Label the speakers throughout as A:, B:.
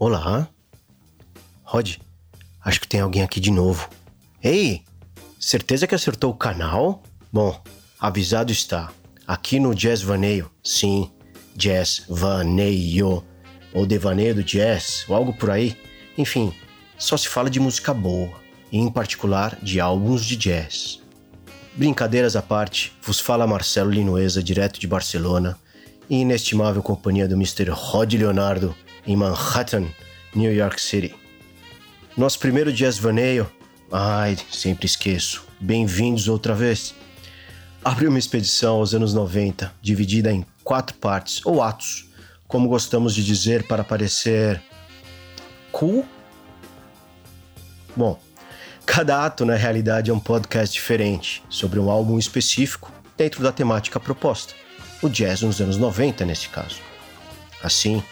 A: Olá? Rod, acho que tem alguém aqui de novo. Ei, certeza que acertou o canal? Bom, avisado está. Aqui no Jazz Vaneio, sim, Jazz Vaneio, ou Devaneio do Jazz, ou algo por aí. Enfim, só se fala de música boa, e em particular de álbuns de jazz. Brincadeiras à parte, vos fala Marcelo Linoesa, direto de Barcelona, e inestimável companhia do Mr. Rod Leonardo em Manhattan, New York City. Nosso primeiro Jazz Vaneio, ai, sempre esqueço, bem-vindos outra vez. Abriu uma expedição aos anos 90, dividida em quatro partes, ou atos, como gostamos de dizer para parecer cool. Bom, cada ato na realidade é um podcast diferente, sobre um álbum específico dentro da temática proposta, o jazz nos anos 90 nesse caso. Assim,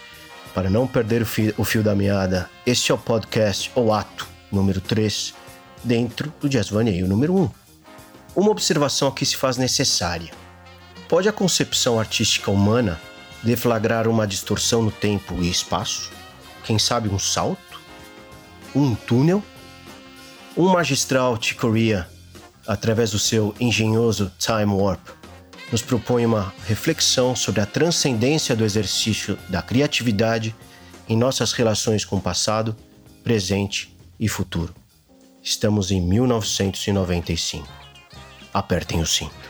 A: para não perder o fio, o fio da meada, este é o podcast ou ato número 3 dentro do Jazz Vaneio número 1. Uma observação aqui se faz necessária. Pode a concepção artística humana deflagrar uma distorção no tempo e espaço? Quem sabe um salto? Um túnel? Um magistral Chicoria, através do seu engenhoso Time Warp, nos propõe uma reflexão sobre a transcendência do exercício da criatividade em nossas relações com o passado, presente e futuro. Estamos em 1995. Apertem o cinto.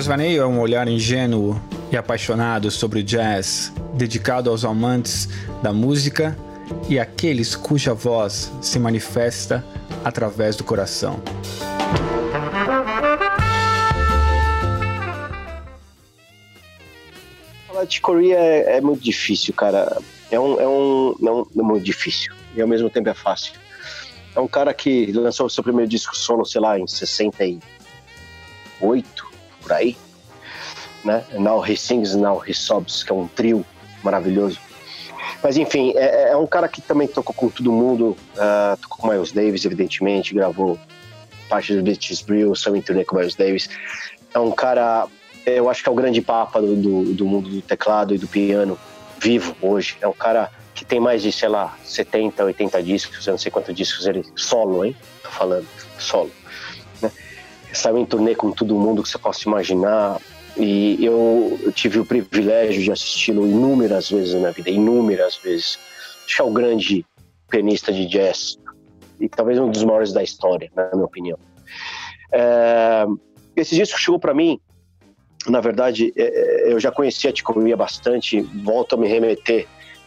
B: Jazz Vaneio é um olhar ingênuo e apaixonado sobre o jazz, dedicado aos amantes da música e aqueles cuja voz se manifesta através do coração.
A: Falar de Coreia é, é, muito difícil, cara. É um, é um, não, é muito difícil e ao mesmo tempo é fácil. É um cara que lançou o seu primeiro disco solo, sei lá, em 68, por aí, né? Now He Sings, Now He Sobs, que é um trio maravilhoso. Mas enfim, é, é um cara que também tocou com todo mundo, uh, tocou com Miles Davis, evidentemente, gravou parte do Beaches Brill, Some Turnê com Miles Davis. É um cara, eu acho que é o grande papa do, do, do mundo do teclado e do piano vivo hoje. É um cara que tem mais de, sei lá, 70, 80 discos, eu não sei quantos discos ele solo, hein? Tô falando, solo saiu em turnê com todo mundo que você possa imaginar. E eu, tive o privilégio de assisti-lo inúmeras vezes na vida, inúmeras vezes. Acho que é o grande pianista de jazz e talvez um dos maiores da história, na minha opinião. É, esse disco chegou para mim, na verdade, é, é, eu já conhecia a Ticoria bastante, volto a me remeter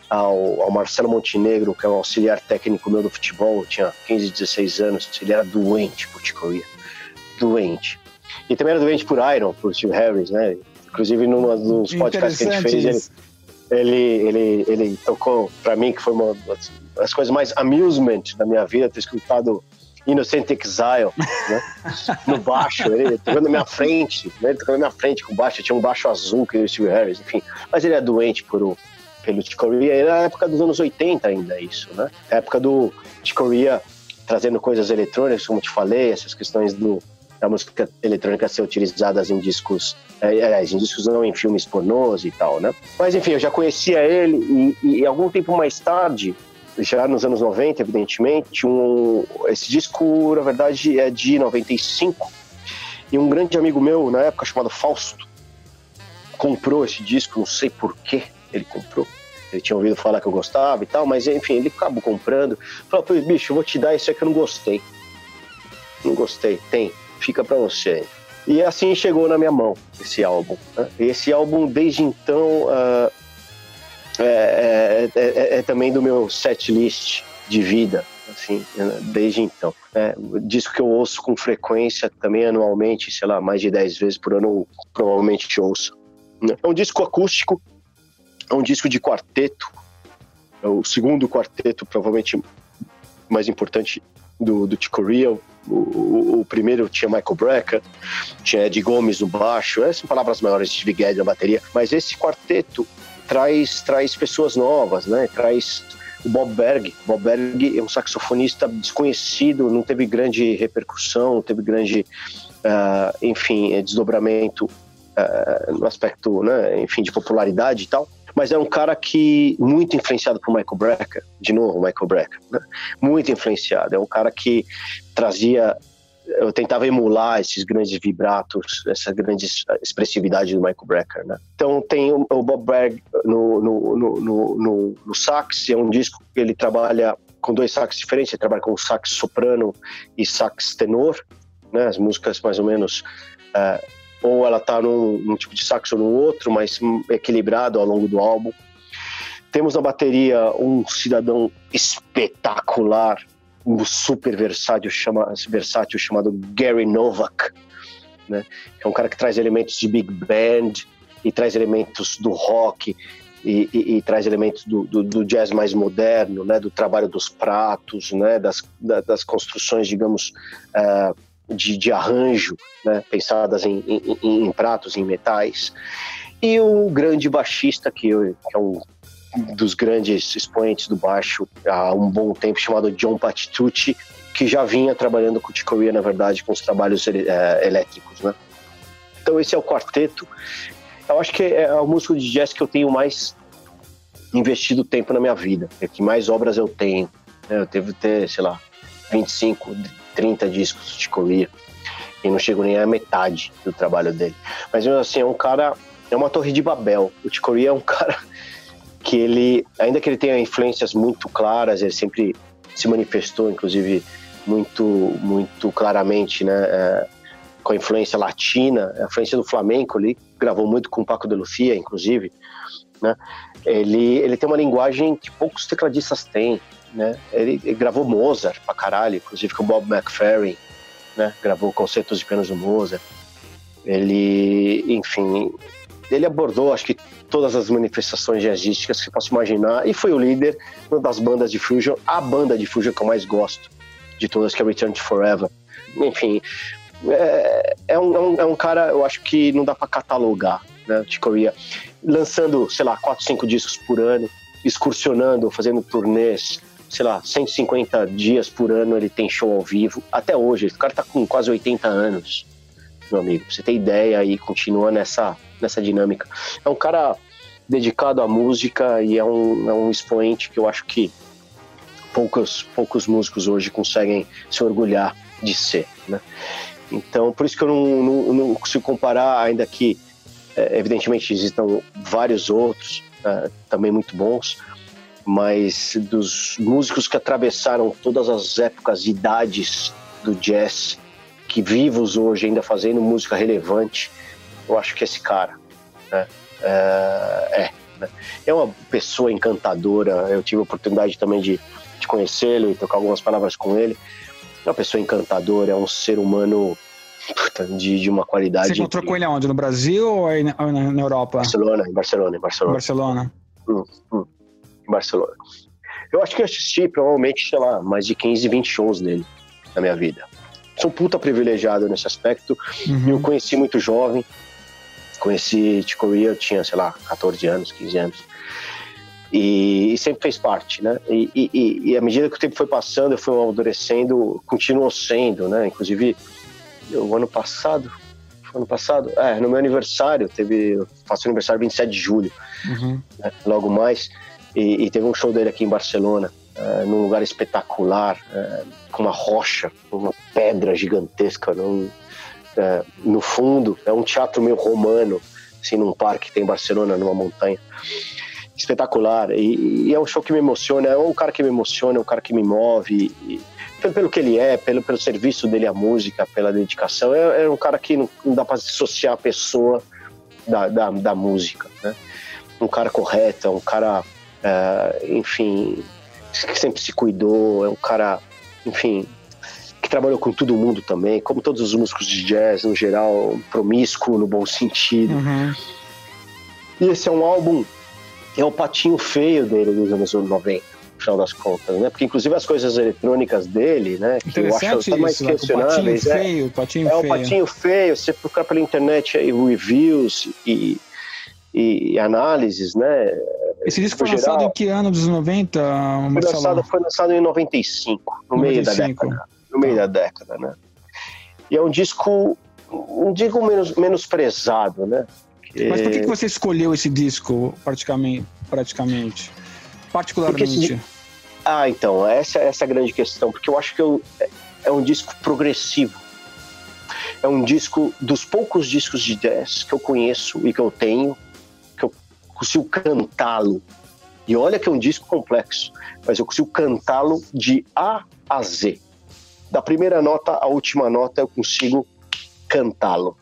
A: ao, ao, Marcelo Montenegro, que é um auxiliar técnico meu do futebol, tinha 15, 16 anos, ele era doente por Ticoria doente. E também era doente por Iron, por Steve Harris, né? Inclusive, num dos podcasts que a gente fez, ele, ele, ele, ele tocou para mim, que foi uma das coisas mais amusement da minha vida, ter escutado Innocent Exile, né? no baixo, ele tocando na minha frente, né? ele tocando na minha frente com baixo, tinha um baixo azul que o Steve Harris, enfim. Mas ele é doente por o, pelo Chicoria, era a época dos anos 80 ainda isso, né? A época do Chicoria trazendo coisas eletrônicas, como te falei, essas questões do da música eletrônica ser utilizadas em discos, é, em discos não, em filmes pornôs e tal, né? Mas enfim, eu já conhecia ele e, e algum tempo mais tarde, já nos anos 90, evidentemente, um, esse disco, na verdade, é de 95, e um grande amigo meu, na época, chamado Fausto, comprou esse disco, não sei por que ele comprou. Ele tinha ouvido falar que eu gostava e tal, mas enfim, ele acabou comprando. Falou, bicho, eu vou te dar isso aí que eu não gostei. Não gostei, tem fica para você. E assim chegou na minha mão esse álbum. Né? Esse álbum, desde então, uh, é, é, é, é, também do meu set list de vida, assim, né? desde então. É, disco que eu ouço com frequência, também anualmente, sei lá, mais de 10 vezes por ano, provavelmente ouço. Né? É um disco acústico, é um disco de quarteto, é o segundo quarteto, provavelmente mais importante do, do Chico Rea. O, o, primeiro tinha Michael Brecker, tinha Ed Gomes no baixo, essas palavras maiores, Steve Gadd na bateria. Mas esse quarteto traz, traz pessoas novas, né? Traz o Bob Berg. Bob Berg é um saxofonista desconhecido, não teve grande repercussão, não teve grande, uh, enfim, desdobramento uh, no aspecto, né, enfim, de popularidade e tal mas era um cara que muito influenciado por Michael Brecker, de novo Michael Brecker, né? muito influenciado. É um cara que trazia, eu tentava emular esses grandes vibratos, essa grande expressividade do Michael Brecker. Né? Então tem o, Bob Berg no, no, no, no, no sax, é um disco que ele trabalha com dois sax diferentes, ele trabalha com sax soprano e sax tenor, né? as músicas mais ou menos uh, ou ela está num, num, tipo de saxo ou no outro, mas equilibrado ao longo do álbum. Temos na bateria um cidadão espetacular, um super versátil, chama, versátil chamado Gary Novak, né? É um cara que traz elementos de big band e traz elementos do rock e, e, e traz elementos do, do, do, jazz mais moderno, né? Do trabalho dos pratos, né? Das, das construções, digamos, uh, de, de arranjo, né, pensadas em, em, em, pratos, em metais. E o grande baixista, que, que é um dos grandes expoentes do baixo há um bom tempo, chamado John Patitucci, que já vinha trabalhando com o Chicoria, na verdade, com os trabalhos é, elétricos. Né? Então esse é o quarteto. Eu acho que é o músico de jazz que eu tenho mais investido tempo na minha vida, é que mais obras eu tenho. Né? Eu devo ter, sei lá, 25, 30 discos de Corea e não chego nem à metade do trabalho dele. Mas assim, é um cara, é uma torre de Babel. O Chicoria é um cara que ele, ainda que ele tenha influências muito claras, ele sempre se manifestou, inclusive, muito, muito claramente, né? É, com a influência latina, a influência do flamenco ali, gravou muito com o Paco de Lucia, inclusive, né? Ele, ele tem uma linguagem que poucos tecladistas têm, né? Ele, ele, gravou Mozart pra caralho, inclusive com Bob McFerrin, né? Gravou concertos de pianos do Mozart. Ele, enfim, ele abordou, acho que todas as manifestações jazzísticas que você possa imaginar e foi o líder das bandas de fusion, a banda de fusion que eu mais gosto de todas, que é Return to Forever. Enfim, é, é, um, é, um, é um cara, eu acho que não dá para catalogar, né, de Coreia. Lançando, sei lá, 4, 5 discos por ano, excursionando, fazendo turnês, sei lá, 150 dias por ano ele tem show ao vivo. Até hoje, o cara tá com quase 80 anos, meu amigo. Você ter ideia e continua nessa, nessa dinâmica. É um cara dedicado à música e é um, é um expoente que eu acho que poucos, poucos músicos hoje conseguem se orgulhar de ser, né? Então, por isso que eu não, não, não consigo comparar, ainda que, é, evidentemente, existam vários outros é, também muito bons, mas dos músicos que atravessaram todas as épocas e idades do jazz, que vivos hoje ainda fazendo música relevante, eu acho que esse cara né, é, é, né? é uma pessoa encantadora. Eu tive a oportunidade também de, de conhecê-lo e tocar algumas palavras com ele. É uma pessoa encantadora, é um ser humano de, de uma qualidade. Você
B: encontrou com ele aonde? No Brasil ou na, na Europa?
A: Barcelona, em Barcelona, em Barcelona.
B: Barcelona. Hum, hum
A: Barcelona. Eu acho que eu assisti provavelmente, sei lá, mais de 15, 20 shows dele na minha vida. Sou um puta privilegiado nesse aspecto. Uhum. Eu conheci muito jovem. Conheci Chico Rea, eu tinha, sei lá, 14 anos, 15 anos. E, e sempre fez parte, né? E, e, e, à medida que o tempo foi passando, eu fui amadurecendo, continuou sendo, né? Inclusive, o ano passado, ano passado, é, no meu aniversário, teve, eu faço aniversário 27 de julho, uhum. né, logo mais, e, e, teve um show dele aqui em Barcelona, uh, num lugar espetacular, uh, com uma rocha, uma pedra gigantesca num, uh, no fundo. É um teatro meio romano, assim, num parque que tem em Barcelona, numa montanha. Espetacular. E, e, é um show que me emociona. É um cara que me emociona, é um cara que me move. E, pelo, que ele é, pelo, pelo serviço dele à música, pela dedicação. É, é um cara que não, não dá para dissociar a pessoa da, da, da música, né? Um cara correto, um cara Uh, enfim, que sempre se cuidou, é um cara, enfim, que trabalhou com todo mundo também, como todos os músicos de jazz no geral, promíscuo no bom sentido. Uhum. E esse é um álbum, é o patinho feio dele dos anos 90. final das contas, né? Porque inclusive as coisas eletrônicas dele, né? Que eu acho até mais
B: isso, questionáveis. O patinho é, feio, patinho
A: é
B: feio.
A: o patinho feio. Você procurar pela internet aí reviews e, e, análises, né?
B: Esse disco foi geral, lançado em que ano dos 90,
A: foi lançado, foi lançado em 95, no 95. meio da década. No meio da década, né? E é um disco, um disco menos, menos prezado, né?
B: Mas por que, que você escolheu esse disco praticamente? praticamente particularmente?
A: ah, então, essa, essa é a grande questão, porque eu acho que eu, é, é um disco progressivo. É um disco dos poucos discos de jazz que eu conheço e que eu tenho, consigo cantá-lo. E olha que é um disco complexo, mas eu consigo cantá-lo de A a Z. Da primeira nota à última nota eu consigo cantá-lo,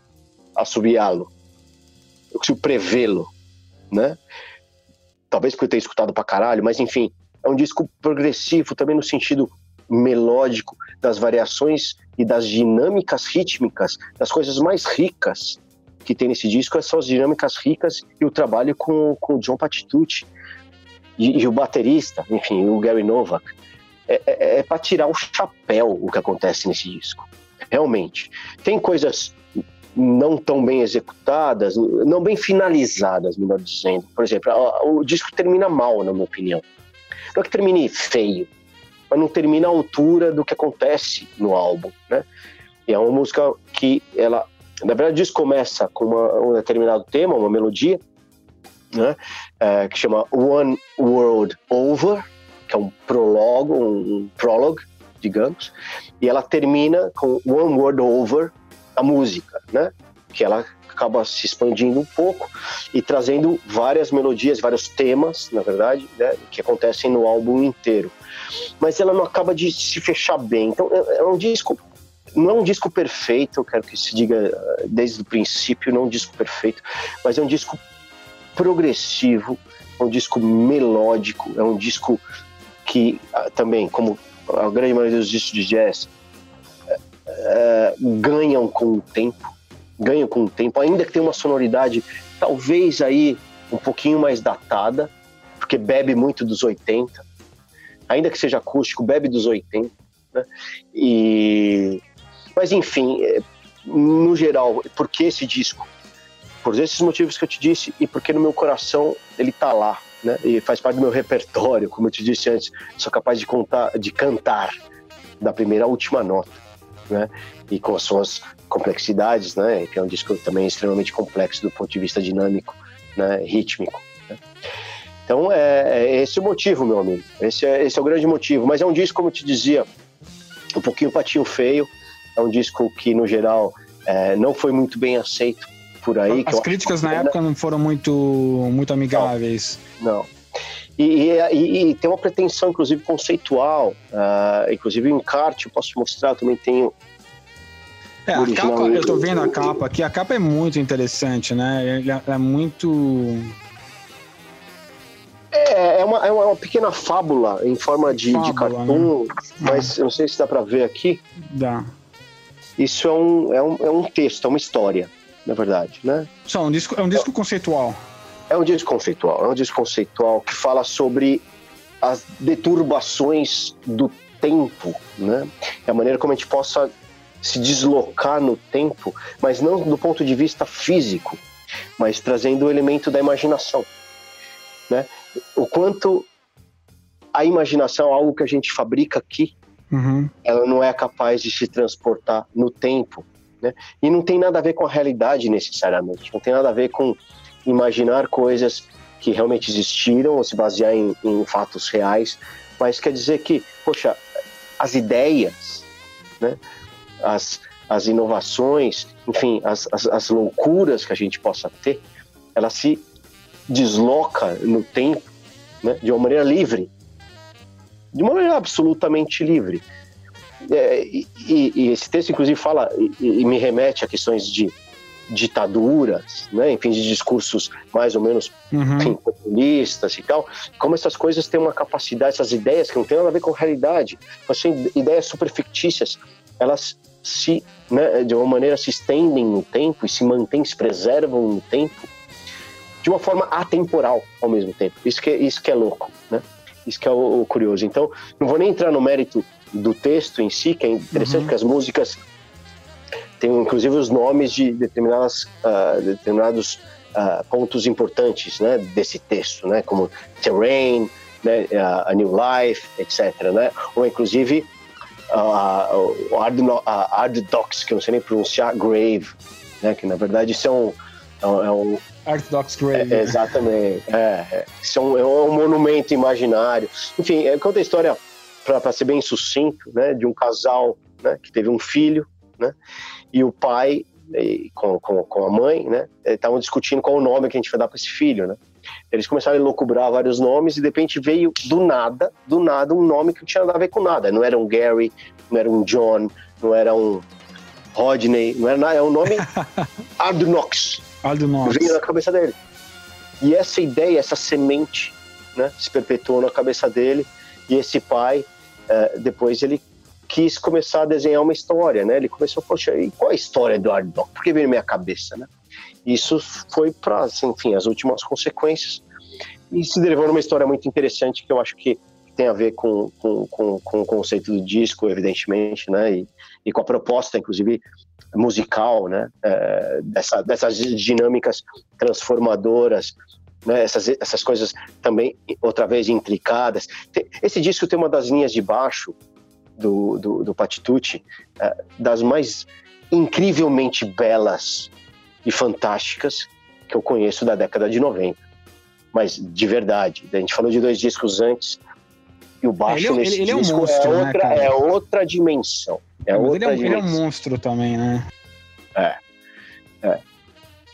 A: assobiá-lo eu consigo prevê-lo, né? Talvez porque eu tenha escutado pra caralho, mas enfim, é um disco progressivo também no sentido melódico, das variações e das dinâmicas rítmicas, das coisas mais ricas que tem nesse disco são as dinâmicas ricas e o trabalho com, com o John Patitucci e, e o baterista, enfim, o Gary Novak. É, é, é para tirar o chapéu o que acontece nesse disco, realmente. Tem coisas não tão bem executadas, não bem finalizadas, melhor dizendo. Por exemplo, o disco termina mal, na minha opinião. Não é que termine feio, mas não termina à altura do que acontece no álbum, né? E é uma música que ela, na verdade, o disco começa com uma, um determinado tema, uma melodia, né? É, que chama One World Over, que é um prólogo, um, um digamos, e ela termina com One World Over, a música, né? Que ela acaba se expandindo um pouco e trazendo várias melodias, vários temas, na verdade, né, que acontecem no álbum inteiro. Mas ela não acaba de se fechar bem. Então é, é um disco, não é um disco perfeito, eu quero que se diga eh, desde o princípio, não é um disco perfeito, mas é um disco progressivo, é um disco melódico, é um disco que ah, também, como a grande maioria dos discos de jazz, é, ganham com o tempo, ganham com o tempo, ainda que tenha uma sonoridade talvez aí um pouquinho mais datada, porque bebe muito dos 80, ainda que seja acústico, bebe dos 80, né? E mas enfim, é, no geral, por que esse disco? Por esses motivos que eu te disse e porque no meu coração ele tá lá, né? E faz parte do meu repertório, como eu te disse antes, sou capaz de contar, de cantar da primeira à última nota né? E com as suas complexidades, né? Que é um disco também extremamente complexo do ponto de vista dinâmico, né? Rítmico. Né? Então é, é, esse o motivo, meu amigo. Esse é, esse é o grande motivo. Mas é um disco, como eu te dizia, um pouquinho patinho feio. É um disco que, no geral, é, não foi muito bem aceito por aí.
B: As críticas na época não foram muito, muito amigáveis.
A: Não. não. E, e, e, tem uma pretensão, inclusive, conceitual. Uh, inclusive, o encarte, eu posso mostrar, eu também tenho.
B: É, a capa, eu tô vendo a capa aqui, a capa é muito interessante, né? É, é muito.
A: É, é uma, é uma pequena fábula em forma de, fábula, de cartoon, né? mas eu não sei se dá para ver aqui.
B: Dá.
A: Isso é um, é, um, é um texto, é uma história, na verdade, né?
B: Só, um disco, é um disco conceitual.
A: É um disco conceitual, é um disco conceitual que fala sobre as deturbações do tempo, né? É a maneira como a gente possa se deslocar no tempo, mas não do ponto de vista físico, mas trazendo o elemento da imaginação, né? O quanto a imaginação é algo que a gente fabrica aqui, uhum. ela não é capaz de se transportar no tempo, né? E não tem nada a ver com a realidade necessariamente, não tem nada a ver com imaginar coisas que realmente existiram ou se basear em, em fatos reais, mas quer dizer que, poxa, as ideias, né, as, as inovações, enfim, as, as, as loucuras que a gente possa ter, ela se desloca no tempo né, de uma maneira livre, de uma maneira absolutamente livre. É, e, e, esse texto, inclusive, fala e, e, me remete a questões de ditaduras, né, enfim, de discursos mais ou menos uhum. enfim, populistas e tal, como essas coisas têm uma capacidade, essas ideias que não têm nada a ver com a realidade, mas são ideias super fictícias, elas se, né, de uma maneira se estendem no tempo e se mantêm, se preservam no tempo de uma forma atemporal ao mesmo tempo. Isso que é, isso que é louco, né? Isso que é o, o, curioso. Então, não vou nem entrar no mérito do texto em si, que é interessante, uhum. porque as músicas têm inclusive os nomes de determinadas, uh, determinados uh, pontos importantes né, desse texto, né, como Terrain, né, uh, A New Life, etc. Né? Ou inclusive o Hard Docs, que eu não sei nem pronunciar, Grave, né, que na verdade isso é um, é um,
B: Orthodox Grave.
A: É, exatamente. É, é, é um, é um, monumento imaginário. Enfim, é, conta a história, para ser bem sucinto, né, de um casal né, que teve um filho, né, e o pai e, com, com, com, a mãe, né, estavam discutindo qual o nome que a gente vai dar para esse filho, né. Eles começaram a elocubrar vários nomes e de repente veio do nada, do nada, um nome que não tinha nada a ver com nada. Não era um Gary, não era um John, não era um Rodney, não era nada, é um nome Ardunox.
B: Ardunox.
A: Veio na cabeça dele. E essa ideia, essa semente, né, se perpetuou na cabeça dele. E esse pai, uh, depois ele quis começar a desenhar uma história, né? Ele começou, poxa, e qual é a história do Ardunox? Por que veio na minha cabeça, né? Isso foi para, assim, enfim, as últimas consequências. E se derivou numa história muito interessante que eu acho que tem a ver com, com, com, com o conceito do disco, evidentemente, né? E, e com a proposta, inclusive, musical, né? É, dessa, dessas dinâmicas transformadoras, né? Essas, essas coisas também, outra vez, intricadas. Esse disco tem uma das linhas de baixo do, do, do Patitucci, é, das mais incrivelmente belas e fantásticas que eu conheço da década de 90. Mas de verdade, a gente falou de dois discos antes, e o baixo
B: ele, é ele, ele
A: disco
B: é, um monstro,
A: é, outra,
B: né,
A: é outra dimensão. É, outra
B: ele, é,
A: dimensão.
B: ele é um monstro também, né?
A: É. é.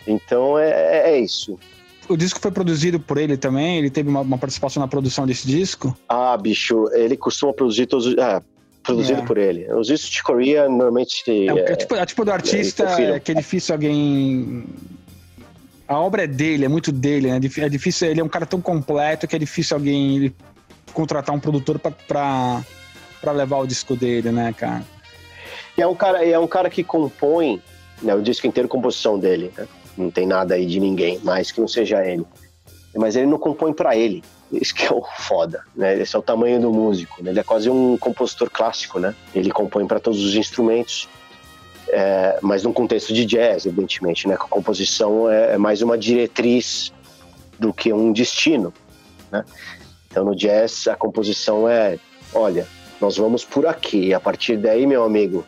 A: Então é, é, é isso.
B: O disco foi produzido por ele também? Ele teve uma, uma, participação na produção desse disco?
A: Ah, bicho, ele costuma produzir todos. Ah, produzido é. por ele. Os discos de Coreia normalmente.
B: É, é, tipo, é tipo do artista é, que é difícil alguém. A obra é dele, é muito dele, né? É difícil. Ele é um cara tão completo que é difícil alguém contratar um produtor para levar o disco dele, né, cara?
A: E é um cara, é um cara que compõe né, o disco inteiro composição dele, né? Não tem nada aí de ninguém mais que não seja ele. Mas ele não compõe para ele. Isso que é o foda, né? Esse é o tamanho do músico. Né? Ele é quase um compositor clássico, né? Ele compõe para todos os instrumentos, é, mas num contexto de jazz, evidentemente, né? A composição é, é mais uma diretriz do que um destino, né? Então no jazz a composição é, olha, nós vamos por aqui. A partir daí, meu amigo,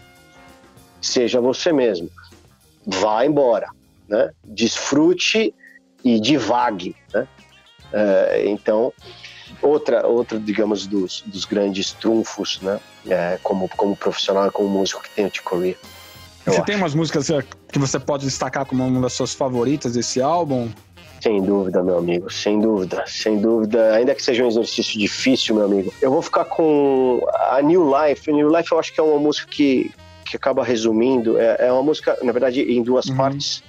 A: seja você mesmo. Vá embora, né? Desfrute e divague, né? É, então, outra, outra, digamos, dos, dos grandes trunfos, né? É, como, como profissional, como músico que tem o T-Corea.
B: Você acho. tem umas músicas que você pode destacar como uma das suas favoritas desse álbum?
A: Sem dúvida, meu amigo, sem dúvida, sem dúvida. Ainda que seja um exercício difícil, meu amigo. Eu vou ficar com a New Life. A New Life eu acho que é uma música que, que acaba resumindo. É, é uma música, na verdade, em duas uhum. partes.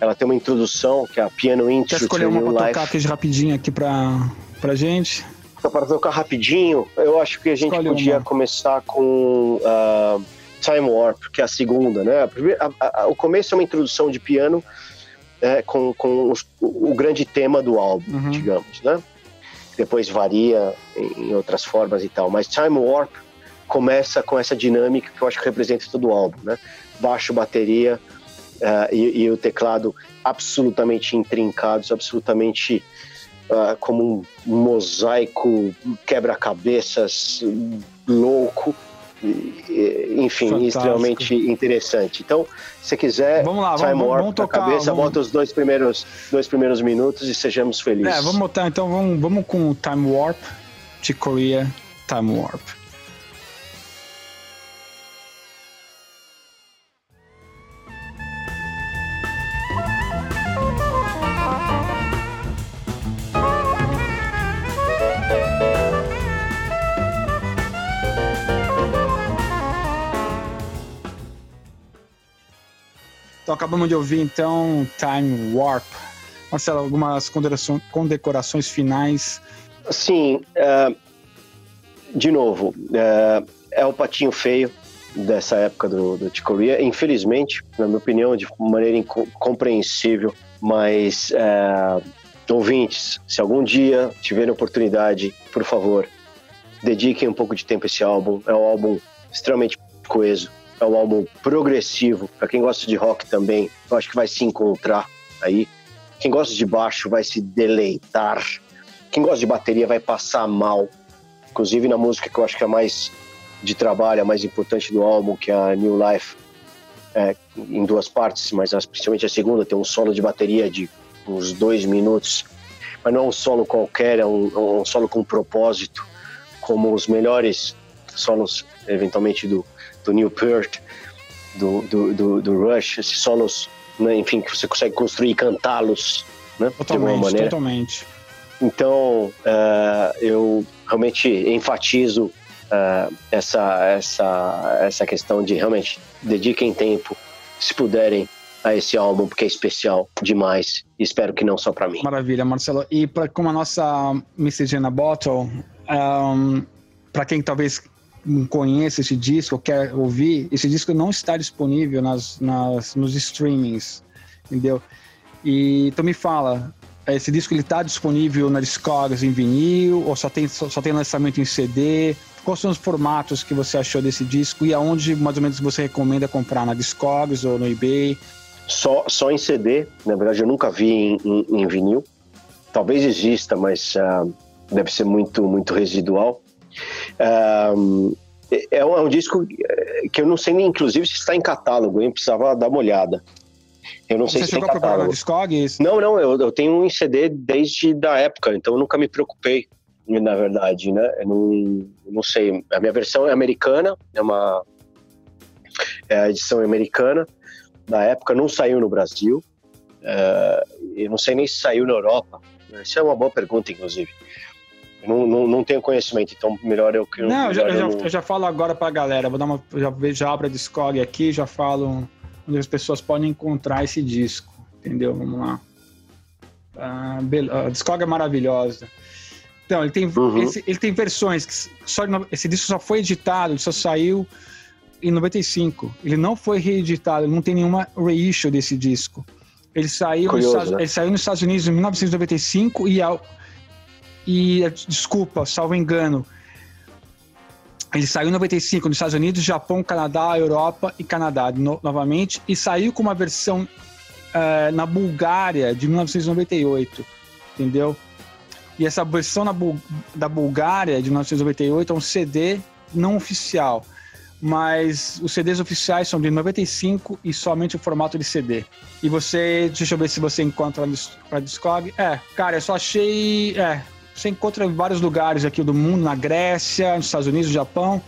A: Ela tem uma introdução, que é a Piano Intro
B: Quer escolher uma pra tocar aqui rapidinho aqui pra, pra gente?
A: Para tocar rapidinho, eu acho que a gente Escolhe podia uma. começar com uh, Time Warp, que é a segunda, né? A, a, a, o começo é uma introdução de piano é, com, com os, o, grande tema do álbum, uhum. digamos, né? Depois varia em, em outras formas e tal, mas Time Warp começa com essa dinâmica que eu acho que representa todo o álbum, né? Baixo, bateria uh, e, e, o teclado absolutamente intrincados, absolutamente uh, como um mosaico quebra-cabeças louco enfim, Fantástico. extremamente interessante. Então, se quiser,
B: vamos lá, vamos, vamos, vamos tocar,
A: cabeça, vamos... bota os dois primeiros, dois primeiros minutos e sejamos felizes.
B: É, vamos botar, então vamos, vamos com Time Warp de Korea, Time Warp. Então acabamos de ouvir então Time Warp. Marcelo, algumas condecorações finais?
A: Sim, uh, de novo, uh, é o patinho feio dessa época do, do Corea. Infelizmente, na minha opinião, de maneira incompreensível, mas uh, ouvintes, se algum dia tiverem oportunidade, por favor, dediquem um pouco de tempo a esse álbum. É um álbum extremamente coeso, é um álbum progressivo. Para quem gosta de rock também, eu acho que vai se encontrar aí. Quem gosta de baixo vai se deleitar. Quem gosta de bateria vai passar mal. Inclusive na música que eu acho que é mais de trabalho, a mais importante do álbum, que é a New Life, é, em duas partes, mas principalmente a segunda tem um solo de bateria de uns dois minutos. Mas não é um solo qualquer, é um, é um solo com propósito, como os melhores solos, eventualmente, do, do Neil Peart, do, do, do, do Rush, esses solos, né, enfim, que você consegue construir e cantá-los, né,
B: totalmente, de alguma maneira. Totalmente.
A: Então, uh, eu realmente enfatizo uh, essa, essa, essa questão de realmente dediquem tempo, se puderem, a esse álbum, porque é especial demais. Espero que não só para mim.
B: Maravilha, Marcelo. E pra, como a nossa Message in a Bottle, um, para quem talvez conhece esse disco, quer ouvir, esse disco não está disponível nas, nas, nos streamings, entendeu? E então me fala, esse disco ele está disponível na Discogs em vinil ou só tem só, só, tem lançamento em CD? Quais são os formatos que você achou desse disco e aonde mais ou menos você recomenda comprar na Discogs ou no eBay?
A: Só, só em CD, na verdade eu nunca vi em, em, em vinil. Talvez exista, mas uh, deve ser muito muito residual. Um, é, é, um, é, um, disco que eu não sei nem, inclusive, se está em catálogo, hein? Precisava dar uma olhada. Eu não
B: Você
A: sei se
B: chegou
A: tem catálogo.
B: Discogs?
A: Não, não, eu, eu tenho um CD desde da época, então eu nunca me preocupei, na verdade, né? Eu não, não sei. A minha versão é americana, é uma é a edição americana. Na época não saiu no Brasil. É, eu não sei nem se saiu na Europa. Isso é uma boa pergunta, inclusive. Não, não, não, tenho conhecimento, então melhor eu que
B: não. Eu já, eu, já, eu já falo agora para a galera. Vou dar uma, já, já abro a Discord aqui, já falo onde as pessoas podem encontrar esse disco, entendeu? Vamos lá. Ah, a Discog é maravilhosa. Então, ele tem, uhum. esse, ele tem versões que só esse disco só foi editado, ele só saiu em 95. Ele não foi reeditado, não tem nenhuma reissue desse disco. Ele saiu, Curioso, nos, né? ele saiu nos Estados Unidos em 1995 e, e desculpa, salvo engano, ele saiu em 95 nos Estados Unidos, Japão, Canadá, Europa e Canadá no, novamente, e saiu com uma versão uh, na Bulgária de 1998, entendeu? E essa versão na, da Bulgária de 1998 é um CD não oficial, mas os CDs oficiais são de 95 e somente o formato de CD. E você, deixa eu ver se você encontra para Discog. É, cara, eu só achei, é, você encontra em vários lugares aqui do mundo, na Grécia, nos Estados Unidos, no Japão,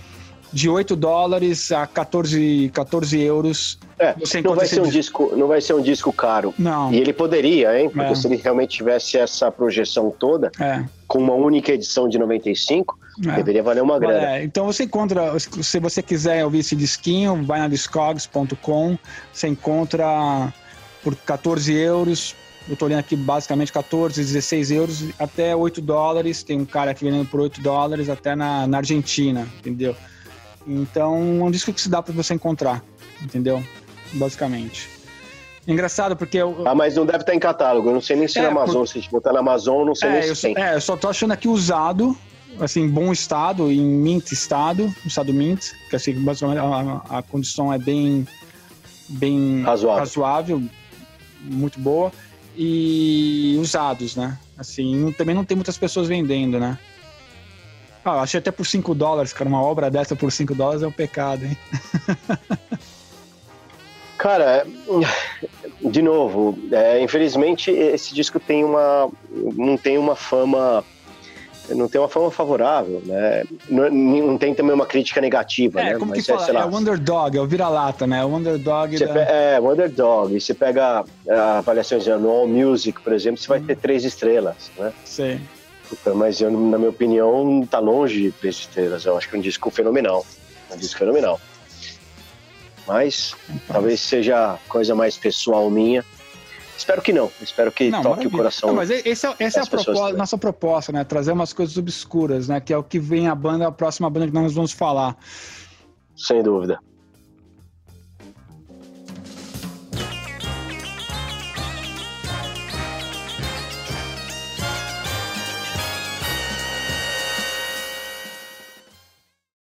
B: de 8 dólares a 14, 14 euros.
A: É, não vai, ser um disco, não vai ser um disco caro.
B: Não.
A: E ele poderia, hein? Porque é. se ele realmente tivesse essa projeção toda,
B: é.
A: com uma única edição de 95, é. deveria valer uma grana.
B: É, então você encontra, se você quiser ouvir esse disquinho, vai na discogs.com, você encontra por 14 euros eu estou olhando aqui basicamente 14, 16 euros até 8 dólares. Tem um cara aqui vendendo por 8 dólares até na, na Argentina, entendeu? Então é um disco que se dá para você encontrar, entendeu? Basicamente. Engraçado porque eu.
A: Ah, mas não deve estar em catálogo. Eu não sei nem se é, na Amazon. Por... Se a gente botar na Amazon, eu não sei é, nem se
B: tem. É, eu só tô achando aqui usado, assim, bom estado, em mint estado, estado mint, que assim, basicamente a, a condição é bem. bem
A: razoável.
B: razoável, muito boa e usados, né? Assim, também não tem muitas pessoas vendendo, né? Ah, achei até por 5 dólares, cara. Uma obra dessa por 5 dólares é um pecado, hein?
A: cara, de novo, é, infelizmente esse disco tem uma. não tem uma fama não tem uma fama favorável, né? Não, não tem também uma crítica negativa,
B: é,
A: né?
B: Como Mas, que fala? É, é o underdog, é o vira-lata, né? O underdog.
A: Da... É, o underdog. Você pega avaliações de All Music, por exemplo, você vai ter três estrelas, né?
B: Sim.
A: Mas eu, na minha opinião, tá longe de três estrelas. Eu acho que é um disco fenomenal. Um disco fenomenal. Mas então. talvez seja coisa mais pessoal minha. Espero que não. Espero que não, toque maravilha. o coração. Não,
B: mas esse é, essa é a proposta, nossa proposta, né? Trazer umas coisas obscuras, né? Que é o que vem a banda, a próxima banda que nós vamos falar.
A: Sem dúvida.